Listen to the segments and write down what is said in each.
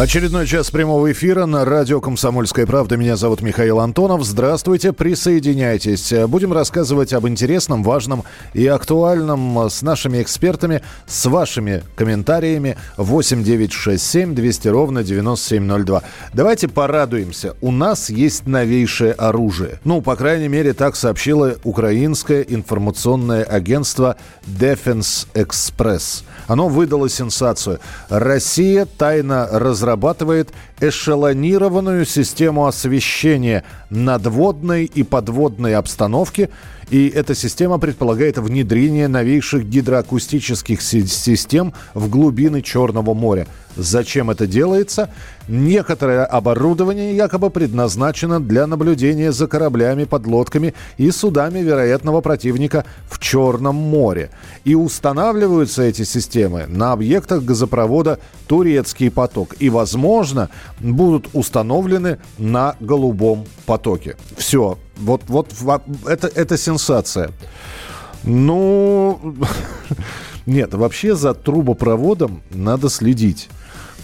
Очередной час прямого эфира на радио «Комсомольская правда». Меня зовут Михаил Антонов. Здравствуйте, присоединяйтесь. Будем рассказывать об интересном, важном и актуальном с нашими экспертами, с вашими комментариями 8 9 6 7 200 ровно 9702. Давайте порадуемся. У нас есть новейшее оружие. Ну, по крайней мере, так сообщило украинское информационное агентство Defense Express. Оно выдало сенсацию. Россия тайно разработала разрабатывает эшелонированную систему освещения надводной и подводной обстановки – и эта система предполагает внедрение новейших гидроакустических систем в глубины Черного моря. Зачем это делается? Некоторое оборудование якобы предназначено для наблюдения за кораблями, подлодками и судами вероятного противника в Черном море. И устанавливаются эти системы на объектах газопровода «Турецкий поток». И, возможно, будут установлены на «Голубом потоке». Все, вот, вот это, это сенсация. Ну, нет, вообще за трубопроводом надо следить.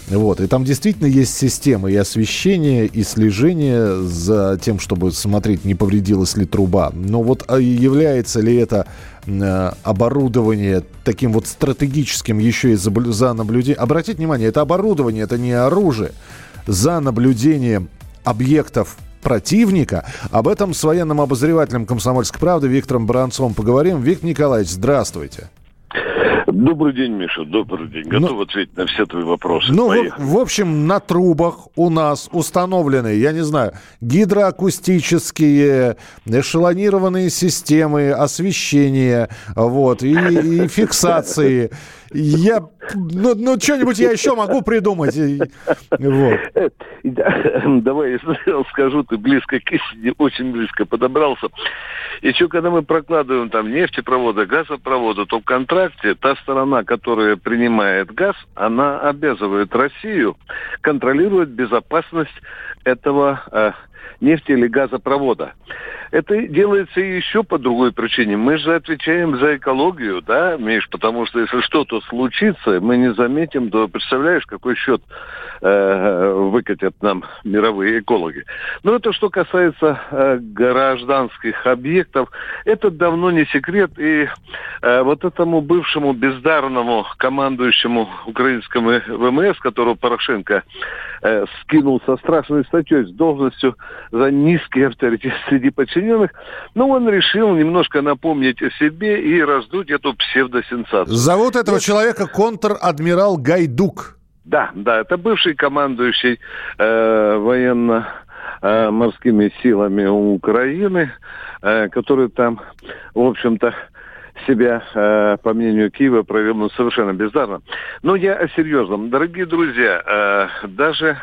Вот. И там действительно есть система и освещения, и слежения за тем, чтобы смотреть, не повредилась ли труба. Но вот а является ли это э, оборудование таким вот стратегическим еще и за, наблюдением. Обратите внимание, это оборудование, это не оружие. За наблюдением объектов противника. Об этом с военным обозревателем «Комсомольской правды» Виктором Баранцовым поговорим. Виктор Николаевич, здравствуйте. Добрый день, Миша, добрый день. Готов ну, ответить на все твои вопросы. Ну, в, в общем, на трубах у нас установлены, я не знаю, гидроакустические, эшелонированные системы освещения, вот, и, и фиксации. Я, ну, ну что-нибудь я еще могу придумать. Вот. Давай скажу, ты близко к истине, очень близко подобрался. Еще когда мы прокладываем там нефтепроводы, газопроводы, то в контракте та сторона, которая принимает газ, она обязывает Россию контролировать безопасность этого э, нефти или газопровода. Это делается еще по другой причине. Мы же отвечаем за экологию, да, Миш, потому что если что-то случится, мы не заметим, то представляешь, какой счет э, выкатят нам мировые экологи. Но это что касается э, гражданских объектов, это давно не секрет. И э, вот этому бывшему бездарному командующему украинскому ВМС, которого Порошенко э, скинул со страшной статьей с должностью за низкий авторитет среди подчиненных, но он решил немножко напомнить о себе и раздуть эту псевдосенсацию. Зовут этого это... человека контр-адмирал Гайдук. Да, да, это бывший командующий э, военно морскими силами Украины, э, который там, в общем-то, себя, э, по мнению Киева, провел ну, совершенно бездарно. Но я о серьезном. Дорогие друзья, э, даже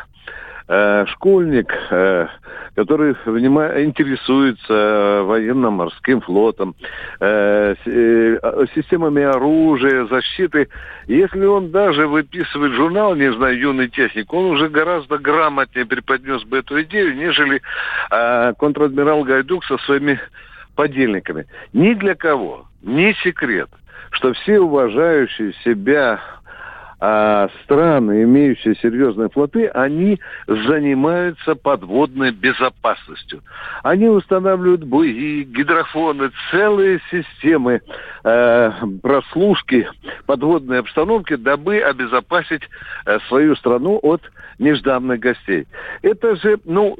Э, школьник, э, который интересуется военно-морским флотом, э, системами оружия, защиты, если он даже выписывает журнал, не знаю, юный техник, он уже гораздо грамотнее преподнес бы эту идею, нежели контр-адмирал Гайдук со своими подельниками. Ни для кого, не секрет, что все уважающие себя а страны, имеющие серьезные флоты, они занимаются подводной безопасностью. Они устанавливают буи, гидрофоны, целые системы э, прослушки подводной обстановки, дабы обезопасить э, свою страну от нежданных гостей. Это же, ну,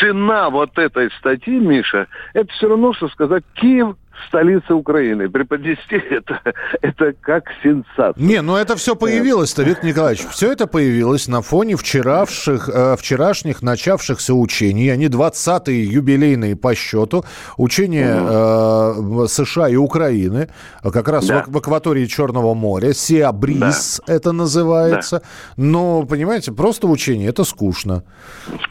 цена вот этой статьи, Миша, это все равно, что сказать, Киев столица Украины. Преподнести это, это как сенсация. Не, ну это все появилось-то, Виктор Николаевич. Все это появилось на фоне вчеравших, э, вчерашних начавшихся учений. Они 20-е юбилейные по счету. Учения угу. э, США и Украины, как раз да. в, в акватории Черного моря. Сиабрис да. это называется. Да. Но, понимаете, просто учение, это скучно.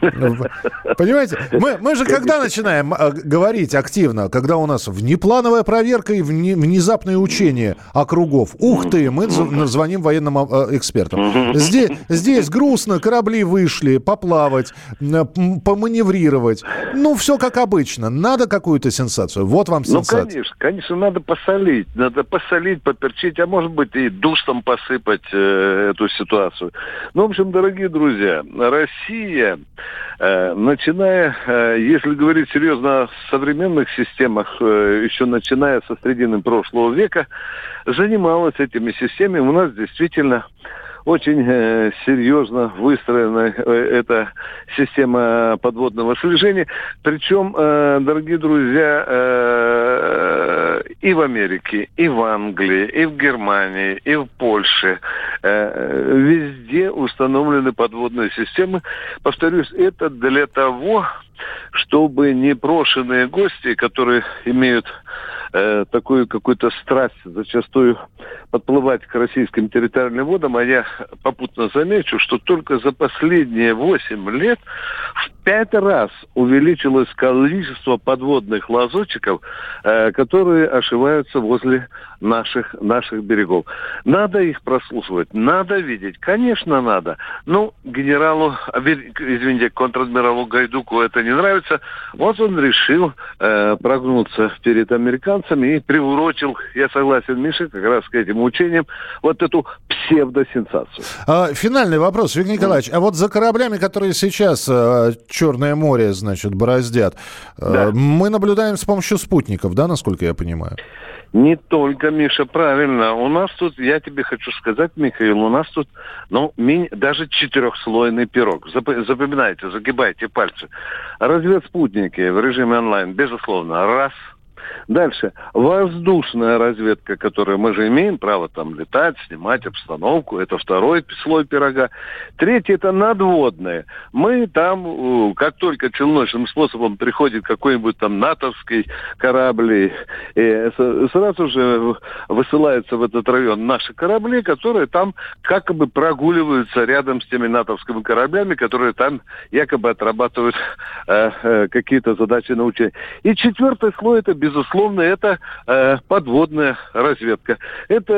Понимаете, мы, мы же когда начинаем э, говорить активно, когда у нас внеплановые Плановая проверка и внезапное учение округов. Ух ты, мы звоним военным э, экспертам. Здесь, здесь грустно, корабли вышли, поплавать, поманеврировать. Ну, все как обычно. Надо какую-то сенсацию. Вот вам ну, сенсация. Ну, конечно, конечно, надо посолить. Надо посолить, поперчить, а может быть и душем посыпать э, эту ситуацию. Ну, в общем, дорогие друзья, Россия, э, начиная, э, если говорить серьезно о современных системах, э, еще начиная со середины прошлого века, занималась этими системами. У нас действительно очень э, серьезно выстроена э, эта система подводного слежения. Причем, э, дорогие друзья, э, и в Америке, и в Англии, и в Германии, и в Польше э, везде установлены подводные системы. Повторюсь, это для того, чтобы непрошенные гости, которые имеют э, такую какую-то страсть зачастую подплывать к российским территориальным водам, а я попутно замечу, что только за последние 8 лет в пять раз увеличилось количество подводных лазутчиков, э, которые ошиваются возле наших, наших берегов. Надо их прослушивать, надо видеть, конечно, надо. Ну, генералу, извините, контр-адмиралу Гайдуку это не нравится, вот он решил э, прогнуться перед американцами и приурочил, я согласен, Миша, как раз к этим учениям, вот эту псевдосенсацию. А, финальный вопрос, Виктор Николаевич, а вот за кораблями, которые сейчас э, Черное море, значит, бороздят, э, да. мы наблюдаем с помощью спутников, да, насколько я понимаю? Не только, Миша, правильно. У нас тут, я тебе хочу сказать, Михаил, у нас тут, ну, ми, даже четырехслойный пирог. Запоминайте, загибайте пальцы. Разведспутники в режиме онлайн, безусловно, раз – Дальше. Воздушная разведка, которую мы же имеем право там летать, снимать обстановку. Это второй слой пирога. Третий – это надводные. Мы там, как только челночным способом приходит какой-нибудь там натовский корабль, и сразу же высылаются в этот район наши корабли, которые там как бы прогуливаются рядом с теми натовскими кораблями, которые там якобы отрабатывают э, э, какие-то задачи на. И четвертый слой – это, безусловно, безусловно, это э, подводная разведка. Это,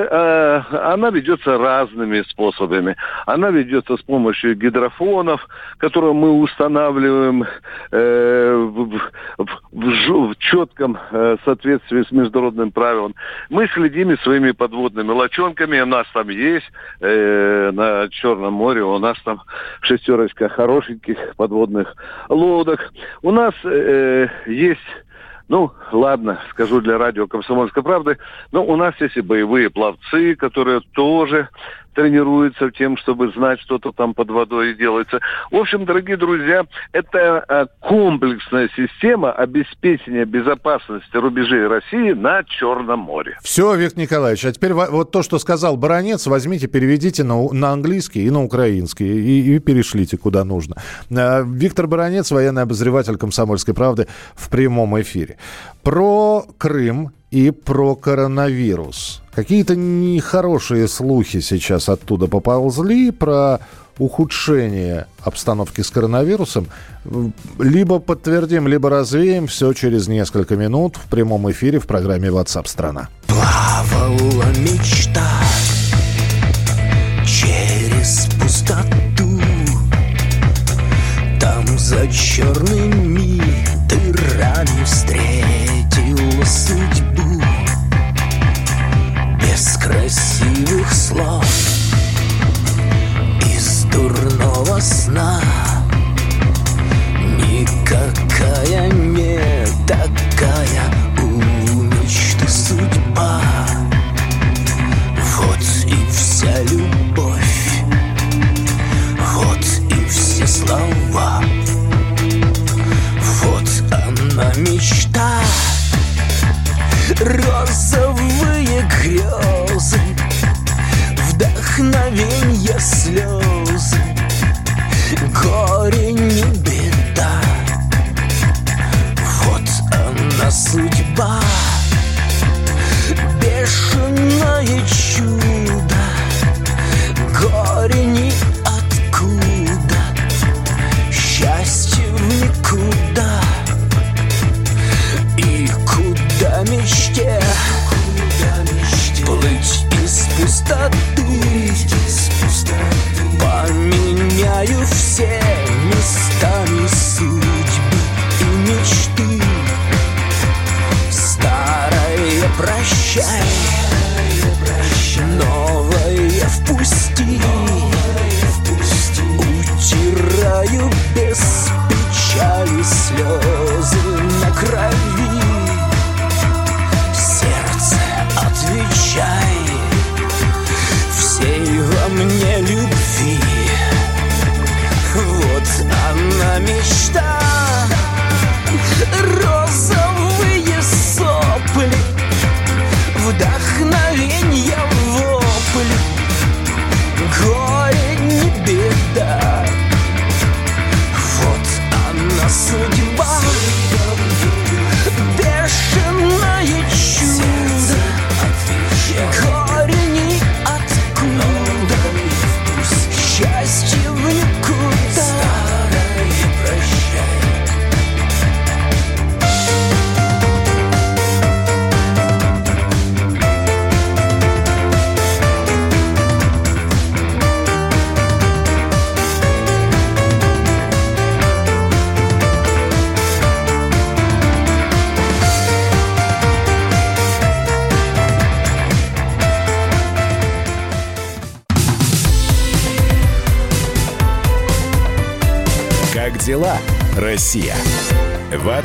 э, она ведется разными способами. Она ведется с помощью гидрофонов, которые мы устанавливаем э, в, в, в, четком э, соответствии с международным правилом. Мы следим и своими подводными лочонками. У нас там есть э, на Черном море, у нас там шестерочка хорошеньких подводных лодок. У нас э, есть ну, ладно, скажу для радио «Комсомольской правды», но у нас есть и боевые пловцы, которые тоже тренируется тем, чтобы знать, что-то там под водой делается. В общем, дорогие друзья, это а, комплексная система обеспечения безопасности рубежей России на Черном море. Все, Виктор Николаевич, а теперь вот то, что сказал Баранец, возьмите, переведите на, на английский и на украинский и, и перешлите куда нужно. А, Виктор Баранец, военный обозреватель «Комсомольской правды» в прямом эфире. Про Крым и про коронавирус. Какие-то нехорошие слухи сейчас оттуда поползли про ухудшение обстановки с коронавирусом. Либо подтвердим, либо развеем. Все через несколько минут в прямом эфире в программе WhatsApp страна. Плавала мечта через пустоту. Там за черными дырами встретила судьбу lost.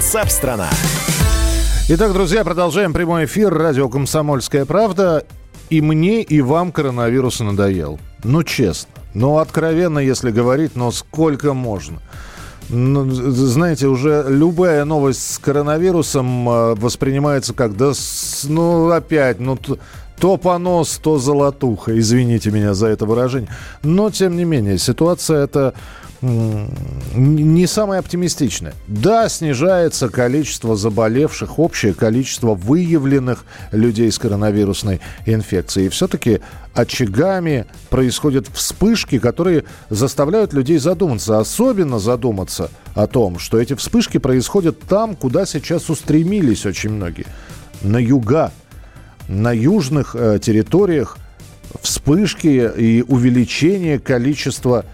Ватсап-страна! Итак, друзья, продолжаем прямой эфир. Радио «Комсомольская правда». И мне, и вам коронавирус надоел. Ну, честно. Ну, откровенно, если говорить, но сколько можно. Ну, знаете, уже любая новость с коронавирусом э, воспринимается как, да, ну, опять, ну, то понос, то золотуха. Извините меня за это выражение. Но, тем не менее, ситуация эта м, не самая оптимистичная. Да, снижается количество заболевших, общее количество выявленных людей с коронавирусной инфекцией. И все-таки очагами происходят вспышки, которые заставляют людей задуматься. Особенно задуматься о том, что эти вспышки происходят там, куда сейчас устремились очень многие. На юга, на южных э, территориях вспышки и увеличение количества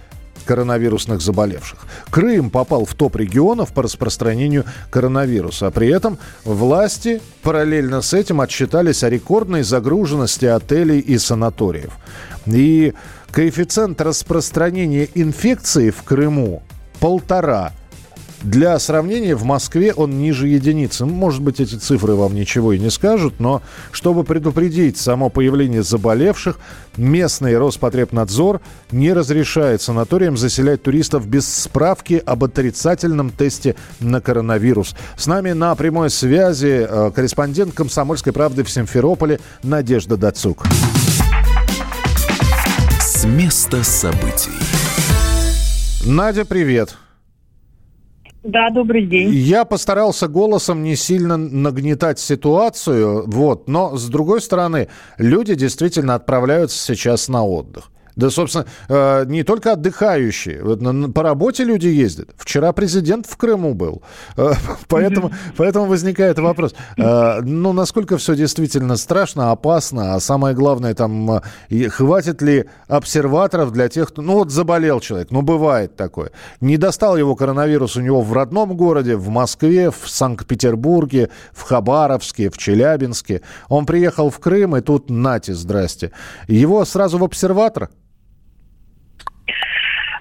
коронавирусных заболевших. Крым попал в топ регионов по распространению коронавируса. При этом власти параллельно с этим отчитались о рекордной загруженности отелей и санаториев. И коэффициент распространения инфекции в Крыму полтора. Для сравнения, в Москве он ниже единицы. Может быть, эти цифры вам ничего и не скажут, но чтобы предупредить само появление заболевших, местный Роспотребнадзор не разрешает санаториям заселять туристов без справки об отрицательном тесте на коронавирус. С нами на прямой связи э, корреспондент «Комсомольской правды» в Симферополе Надежда Дацук. С места событий. Надя, привет. Да, добрый день. Я постарался голосом не сильно нагнетать ситуацию, вот, но с другой стороны, люди действительно отправляются сейчас на отдых. Да, собственно, э, не только отдыхающие. По работе люди ездят. Вчера президент в Крыму был. Э, Поэтому, поэтому возникает вопрос. э, Ну, насколько все действительно страшно, опасно, а самое главное, там, хватит ли обсерваторов для тех, кто... Ну, вот заболел человек, ну, бывает такое. Не достал его коронавирус у него в родном городе, в Москве, в Санкт-Петербурге, в Хабаровске, в Челябинске. Он приехал в Крым, и тут нате, здрасте. Его сразу в обсерватор?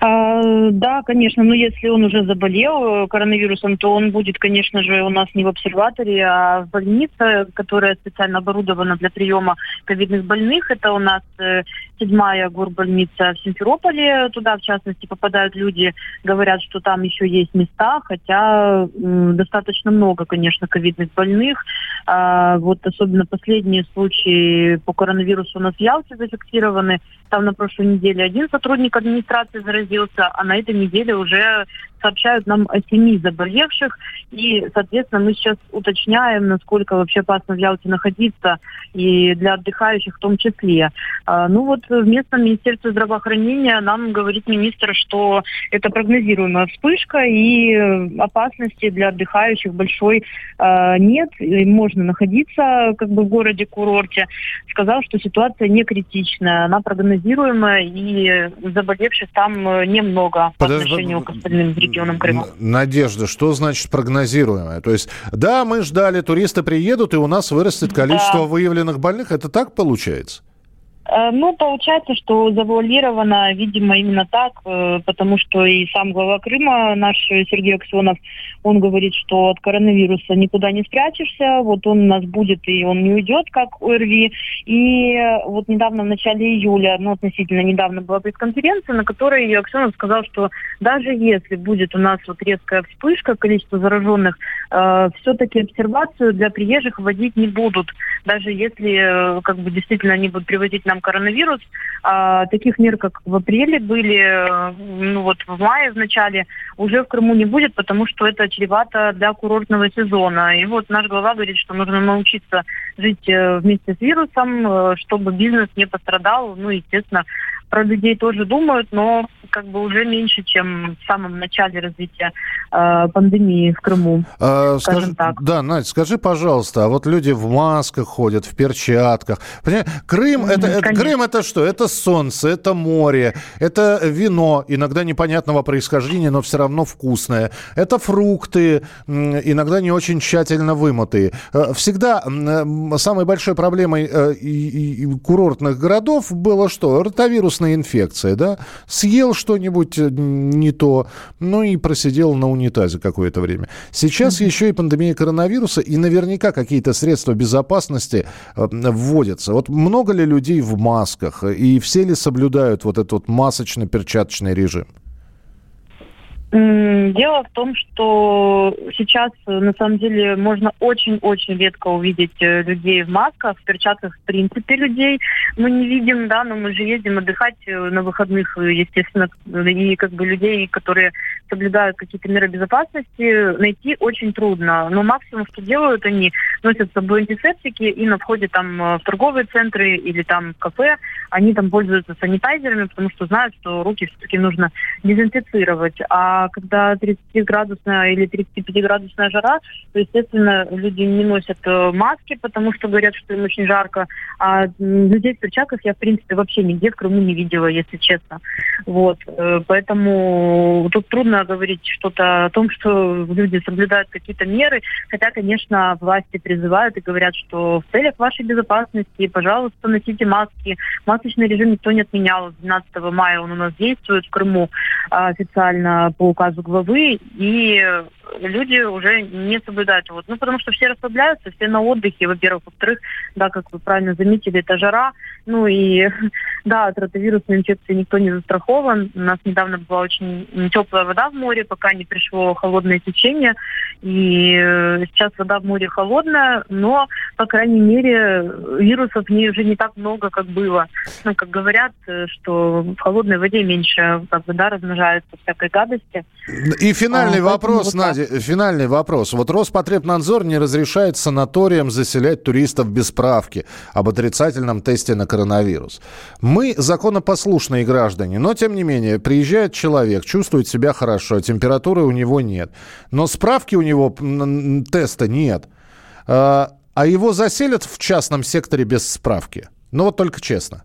А, да, конечно, но если он уже заболел э, коронавирусом, то он будет, конечно же, у нас не в обсерваторе, а в больнице, которая специально оборудована для приема ковидных больных. Это у нас э, седьмая горбольница в Симферополе. Туда, в частности, попадают люди, говорят, что там еще есть места, хотя м, достаточно много, конечно, ковидных больных. А, вот особенно последние случаи по коронавирусу у нас в Ялте зафиксированы. Там на прошлой неделе один сотрудник администрации заразился, а на этой неделе уже сообщают нам о семи заболевших. И, соответственно, мы сейчас уточняем, насколько вообще опасно в Ялте находиться, и для отдыхающих в том числе. А, ну вот в местном Министерстве здравоохранения нам говорит министр, что это прогнозируемая вспышка, и опасности для отдыхающих большой э, нет, и можно находиться как бы в городе-курорте. Сказал, что ситуация не критичная, она прогнозируемая, и заболевших там э, немного по Подож- отношению к остальным регионам. Регионам Крыма. Надежда, что значит прогнозируемое? То есть, да, мы ждали, туристы приедут, и у нас вырастет количество Да. выявленных больных. Это так получается? Э, Ну, получается, что завуалировано, видимо, именно так, э, потому что и сам глава Крыма, наш Сергей Аксенов, он говорит, что от коронавируса никуда не спрячешься, вот он у нас будет, и он не уйдет, как ОРВИ. И вот недавно, в начале июля, ну, относительно недавно была пресс-конференция, на которой Аксенов сказал, что даже если будет у нас вот резкая вспышка количества зараженных, э, все-таки обсервацию для приезжих вводить не будут. Даже если э, как бы действительно они будут привозить нам коронавирус, а, таких мер, как в апреле были, э, ну вот в мае в начале, уже в Крыму не будет, потому что это чревато для курортного сезона. И вот наш глава говорит, что нужно научиться жить э, вместе с вирусом, э, чтобы бизнес не пострадал. Ну, естественно, про людей тоже думают, но как бы уже меньше, чем в самом начале развития э, пандемии в Крыму. А, скажи- так. Да, Надь, скажи, пожалуйста, а вот люди в масках ходят, в перчатках. Понимаешь, Крым, это, это-. Крым это что? Это солнце, это море, это вино, иногда непонятного происхождения, но все равно вкусное. Это фрукты, иногда не очень тщательно вымытые. Э, Всегда м, самой большой проблемой э, курортных городов было что? Ротовирусная инфекция, да? Съел что-нибудь э, не то, ну и просидел на унитазе какое-то время. Сейчас еще и пандемия коронавируса, и наверняка какие-то средства безопасности э, вводятся. Вот много ли людей в масках, и все ли соблюдают вот этот вот масочно-перчаточный режим? Дело в том, что сейчас э, на самом деле можно очень-очень редко увидеть э, людей в масках, в перчатках в принципе людей мы не видим, да, но мы же ездим отдыхать э, на выходных, естественно, и как бы людей, которые соблюдают какие-то меры безопасности, найти очень трудно. Но максимум, что делают они, носят с собой антисептики и на входе там в торговые центры или там в кафе, они там пользуются санитайзерами, потому что знают, что руки все-таки нужно дезинфицировать. А когда 30-градусная или 35-градусная жара, то, естественно, люди не носят э, маски, потому что говорят, что им очень жарко. А людей в перчатках я, в принципе, вообще нигде в Крыму не видела, если честно. Вот. э, Поэтому тут трудно говорить что-то о том, что люди соблюдают какие-то меры. Хотя, конечно, власти призывают и говорят, что в целях вашей безопасности, пожалуйста, носите маски. Масочный режим никто не отменял. С 12 мая он у нас действует в Крыму а, официально по указу главы. И люди уже не соблюдают его. Ну, потому что все расслабляются, все на отдыхе, во-первых. Во-вторых, да, как вы правильно заметили, это жара. Ну и, да, от ротовирусной инфекции никто не застрахован. У нас недавно была очень теплая вода в море, пока не пришло холодное течение. И э, сейчас вода в море холодная, но, по крайней мере, вирусов в ней уже не так много, как было. Ну, как говорят, э, что в холодной воде меньше, как бы, да, размножается всякой гадости. И финальный А, вопрос, вот Надя, финальный вопрос. Вот Роспотребнадзор не разрешает санаториям заселять туристов без справки об отрицательном тесте на коронавирус. Мы законопослушные граждане, но тем не менее приезжает человек, чувствует себя хорошо, температуры у него нет, но справки у него теста нет, а а его заселят в частном секторе без справки. Ну вот только честно.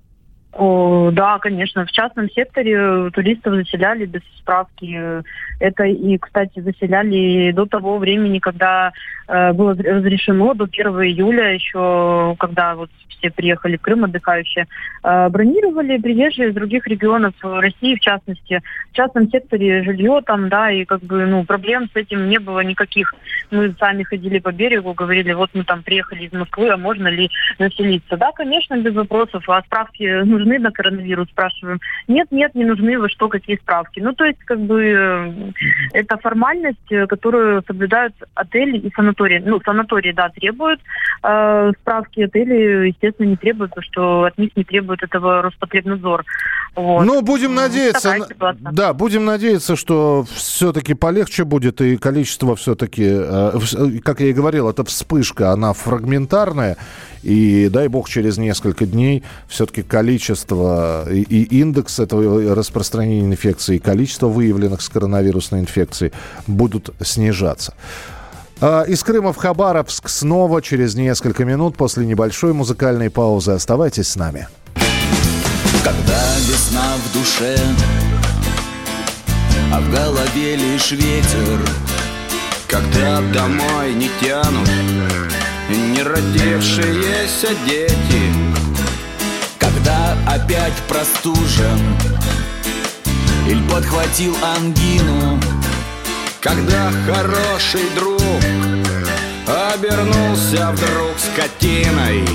О, да, конечно. В частном секторе туристов заселяли без справки. Это и, кстати, заселяли до того времени, когда было разрешено, до 1 июля еще, когда вот все приехали в Крым отдыхающие, э, бронировали приезжие из других регионов э, России, в частности. В частном секторе жилье там, да, и как бы, ну, проблем с этим не было никаких. Мы сами ходили по берегу, говорили, вот мы там приехали из Москвы, а можно ли заселиться? Да, конечно, без вопросов. А справки нужны на коронавирус, спрашиваем. Нет, нет, не нужны, вы что, какие справки? Ну, то есть, как бы, э, это формальность, э, которую соблюдают отели и санатории. Ну, санатории, да, требуют э, справки, отели, естественно, не требуют, потому что от них не требует этого Роспотребнадзор. Вот. Ну, будем надеяться. на-. Да, будем надеяться, что все-таки полегче будет, и количество все-таки, как я и говорил, это вспышка, она фрагментарная, и дай бог через несколько дней все-таки количество и, и индекс этого распространения инфекции, и количество выявленных с коронавирусной инфекцией будут снижаться. А, Из Крыма в Хабаровск снова через несколько минут после небольшой музыкальной паузы. Оставайтесь с нами. Когда весна в душе а в голове лишь ветер Когда домой не тянут не родившиеся дети Когда опять простужен или подхватил ангину Когда хороший друг Обернулся вдруг скотиной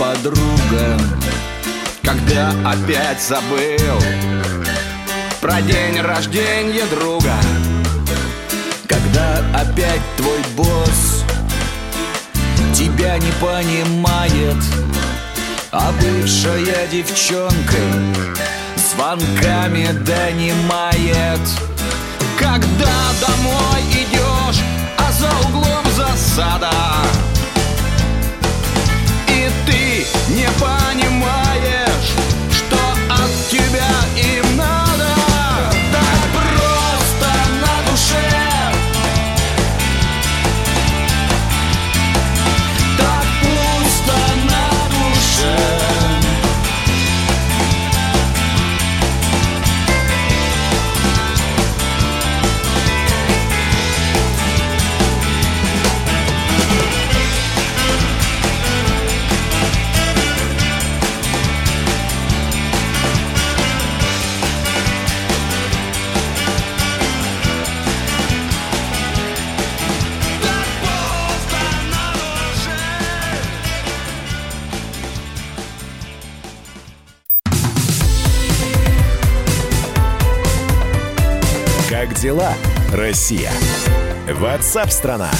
подруга Когда опять забыл Про день рождения друга. Когда опять твой босс Тебя не понимает А бывшая девчонка Звонками донимает. Когда домой идешь А за углом засада ты Россия? Ватсап-страна!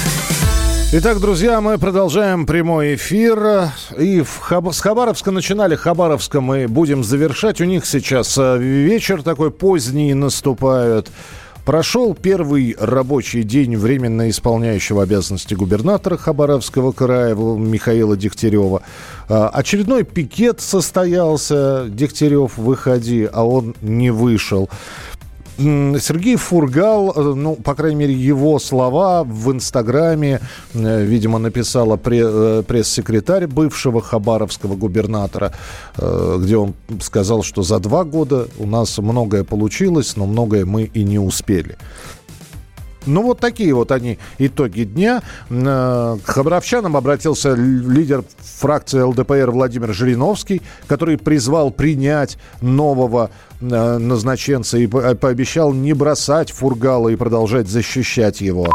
Итак, друзья, мы продолжаем прямой эфир. И в Хаб- с Хабаровска начинали. Хабаровска мы будем завершать. У них сейчас э, вечер такой поздний наступает. Прошел первый рабочий день временно исполняющего обязанности губернатора Хабаровского края Михаила Дегтярева. А, Очередной пикет состоялся. Дегтярев, выходи, а он не вышел. Сергей Фургал, э, ну, по крайней мере, его слова в Инстаграме, э, видимо, написала э, пресс-секретарь бывшего хабаровского губернатора, где он сказал, что за два года у нас многое получилось, но многое мы и не успели. Ну, вот такие вот они итоги дня. Э, К хабаровчанам обратился лидер фракции ЛДПР Владимир Жириновский, который призвал принять нового э, назначенца и по- пообещал не бросать Фургала и продолжать защищать его.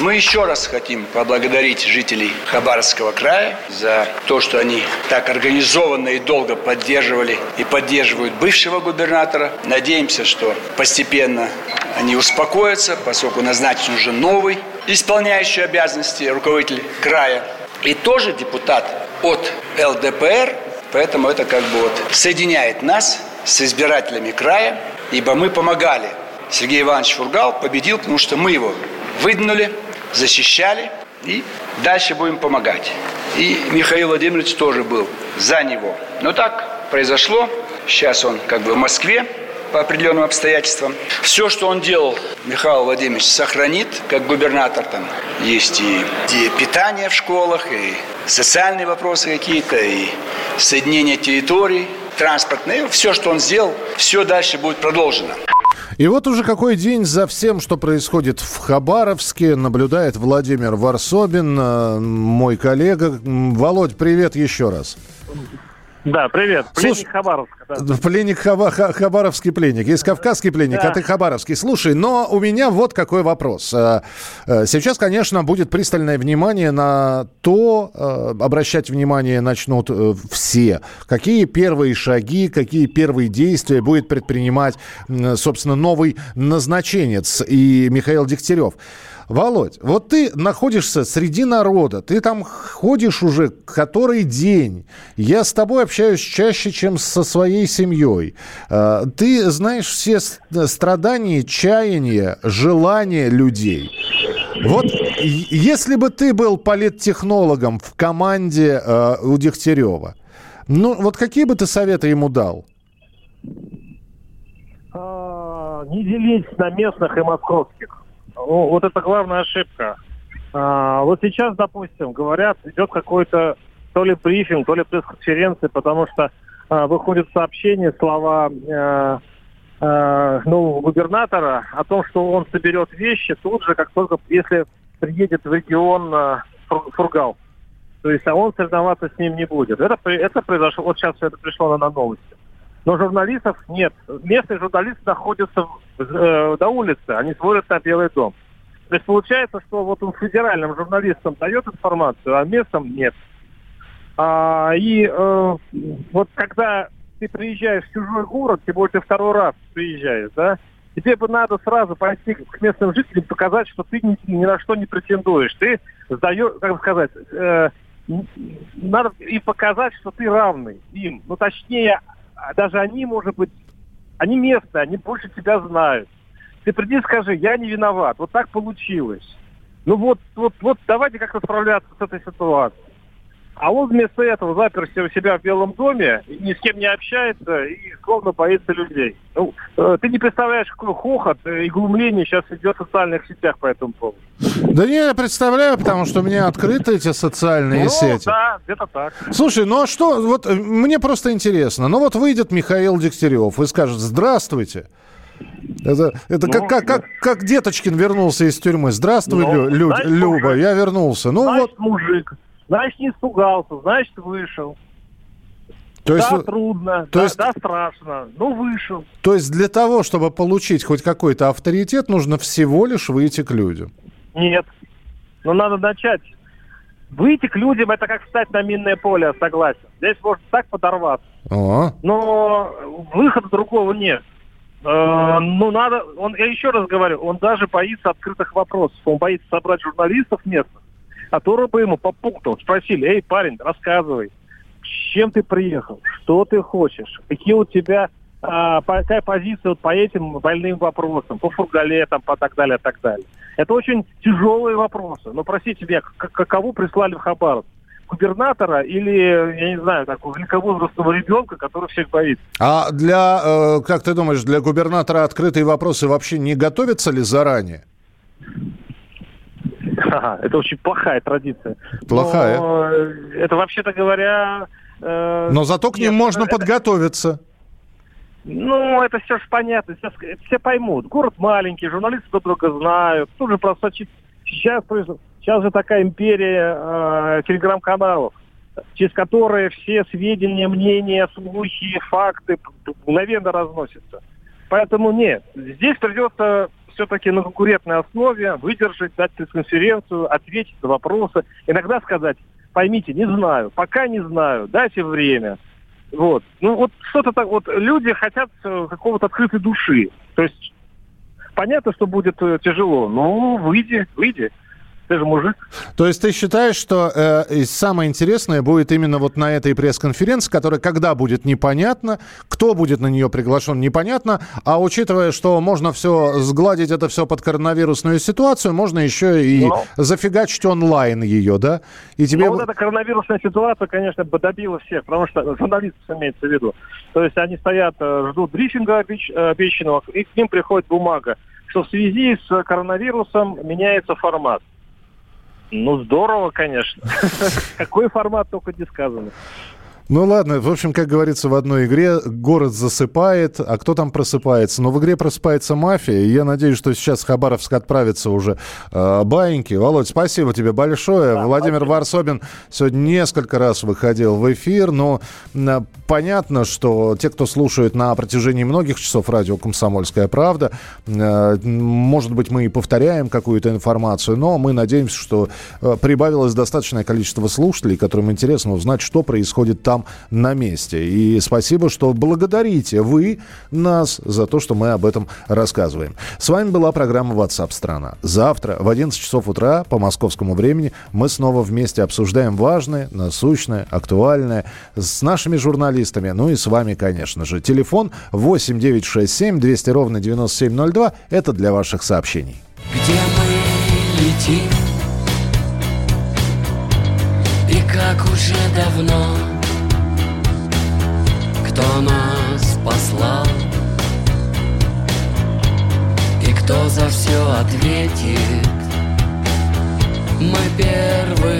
Мы еще раз хотим поблагодарить жителей Хабаровского края за то, что они так организованно и долго поддерживали и поддерживают бывшего губернатора. Надеемся, что постепенно они успокоятся, поскольку назначен уже новый исполняющий обязанности руководитель края и тоже депутат от ЛДПР, поэтому это как бы вот соединяет нас с избирателями края, ибо мы помогали. Сергей Иванович Фургал победил, потому что мы его выдвинули, защищали и дальше будем помогать. И Михаил Владимирович тоже был за него. Но так произошло. Сейчас он как бы в Москве по определенным обстоятельствам. Все, что он делал, Михаил Владимирович сохранит, как губернатор. Там есть и, и питание в школах, и социальные вопросы какие-то, и соединение территорий, транспортные. Все, что он сделал, все дальше будет продолжено. И вот уже какой день за всем, что происходит в Хабаровске, наблюдает Владимир Варсобин, э, мой коллега. Володь, привет еще раз. Да, привет. Пленник Слушай, Хабаровска, да. Пленник Хаба- Ха- хабаровский пленник. Есть кавказский пленник, Да. а ты хабаровский. Слушай, но у меня вот какой вопрос. Э, э, Сейчас, конечно, будет пристальное внимание на то, э, обращать внимание начнут все. Какие первые шаги, какие первые действия будет предпринимать, собственно, новый назначенец и Михаил Дегтярев. Володь, вот ты находишься среди народа, ты там ходишь уже который день. Я с тобой общаюсь чаще, чем со своей семьей. Э, Ты знаешь все страдания, чаяния, желания людей. Вот если бы ты был политтехнологом в команде э, у Дегтярева, ну вот какие бы ты советы ему дал? А, Не делить на местных и московских. Вот это главная ошибка. А, Вот сейчас, допустим, говорят, идет какой-то то ли брифинг, то ли пресс-конференция, потому что а, выходит сообщение, слова э, э, нового губернатора о том, что он соберет вещи тут же, как только, если приедет в регион Фур- Фургал. То есть, а он соревноваться с ним не будет. Это, это произошло, вот сейчас это пришло на, на новости. Но журналистов нет. Местные журналисты находятся э, на улице, они смотрят на Белый дом. То есть получается, что вот он федеральным журналистам дает информацию, а местным нет. А, и э, вот когда ты приезжаешь в чужой город, тем более ты второй раз приезжаешь, да, тебе бы надо сразу пойти к местным жителям показать, что ты ни, ни на что не претендуешь. Ты сдаешь, как сказать, э, надо и показать, что ты равный им. Ну, точнее, а даже они, может быть, они местные, они больше тебя знают. Ты приди и скажи, я не виноват, вот так получилось. Ну вот, вот, вот давайте как-то справляться с этой ситуацией. А он вместо этого заперся у себя в Белом доме, ни с кем не общается и словно боится людей. Ну, э, ты не представляешь, какой хохот и глумление сейчас идет в социальных сетях по этому поводу. Да не, я представляю, потому что у меня открыты эти социальные ну, сети. да, где-то так. Слушай, ну а что, вот э, мне просто интересно. Ну вот выйдет Михаил Дегтярев и скажет «Здравствуйте». Это, это Ну, как, как, как, как Деточкин вернулся из тюрьмы. Здравствуй, Ну, Лю- Лю- Люба, я вернулся. Ну значит, вот, мужик, значит, не испугался, значит, вышел. то есть, да, трудно, то да, есть- да, страшно, но вышел. то есть для того, чтобы получить хоть какой-то авторитет, нужно всего лишь выйти к людям. Нет. Но надо начать. Выйти к людям, это как встать на минное поле, я согласен. Здесь можно так подорваться. О, Но выхода другого нет. Э, ну, надо, он, я еще раз говорю, он даже боится открытых вопросов. Он боится собрать журналистов местных, которые бы ему по пунктам спросили, эй, парень, рассказывай, с чем ты приехал, что ты хочешь, какие у тебя, а, какая позиция вот по этим больным вопросам, по фургале, там, по так далее, так далее. Это очень тяжелые вопросы. Но, простите меня, каково прислали в Хабаровск? Губернатора или, я не знаю, такого великовозрастного ребенка, который всех боится? А для, э, как ты думаешь, для губернатора открытые вопросы вообще не готовятся ли заранее? Это очень плохая традиция. Плохая. Но, э, это, вообще-то говоря... э, Но зато к ним нет, можно это- подготовиться. Ну, это все же понятно, сейчас все поймут. Город маленький, журналисты друг друга знают. Тут же просто сейчас, сейчас же такая империя э, телеграм-каналов, через которые все сведения, мнения, слухи, факты мгновенно разносятся. Поэтому нет, здесь придется все-таки на конкурентной основе выдержать, дать пресс-конференцию, ответить на вопросы. Иногда сказать, поймите, не знаю, пока не знаю, дайте время. Вот. Ну вот что-то так вот. Люди хотят э, какого-то открытой души. То есть понятно, что будет э, тяжело. Ну, выйди, выйди. Ты же мужик. То есть ты считаешь, что э, самое интересное будет именно вот на этой пресс-конференции, которая когда будет непонятно, кто будет на нее приглашен непонятно, а учитывая, что можно все сгладить это все под коронавирусную ситуацию, можно еще и Ну. зафигачить онлайн ее, да? И тебе... Но вот эта коронавирусная ситуация, конечно, бы добила всех, потому что журналистов имеется в виду. То есть они стоят, э, ждут брифинга э, обещанного, и к ним приходит бумага, что в связи с коронавирусом меняется формат. Ну, здорово, конечно. Какой формат, только не сказано. Ну ладно, в общем, как говорится в одной игре, город засыпает, а кто там просыпается? Но в игре просыпается мафия, и я надеюсь, что сейчас Хабаровск отправится уже э, баиньки. Володь, спасибо тебе большое. Да, Владимир спасибо. Варсобин сегодня несколько раз выходил в эфир, но м, понятно, что те, кто слушает на протяжении многих часов радио «Комсомольская правда», э, может быть, мы и повторяем какую-то информацию, но мы надеемся, что э, прибавилось достаточное количество слушателей, которым интересно узнать, что происходит там на месте. И спасибо, что благодарите вы нас за то, что мы об этом рассказываем. С вами была программа WhatsApp страна. Завтра в 11 часов утра по московскому времени мы снова вместе обсуждаем важное, насущное, актуальное с нашими журналистами, ну и с вами, конечно же. Телефон 8 967 200 ровно 9702. Это для ваших сообщений. Где мы летим И как уже давно Кто нас послал. И кто за все ответит. Мы первый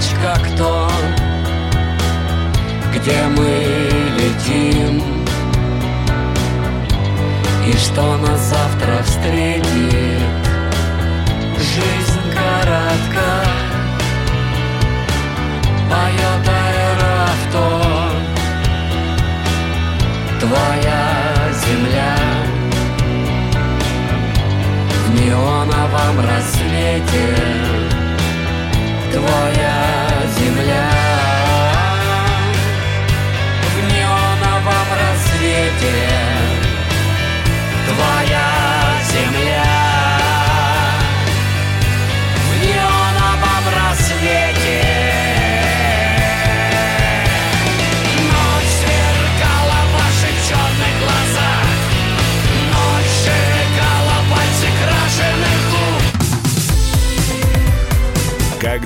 Листает ночь как то Где мы летим. И что нас завтра встретит? Жизнь коротка Поет аэроавто Твоя земля в неоновом рассвете Твоя земля. В неоновом рассвете Твоя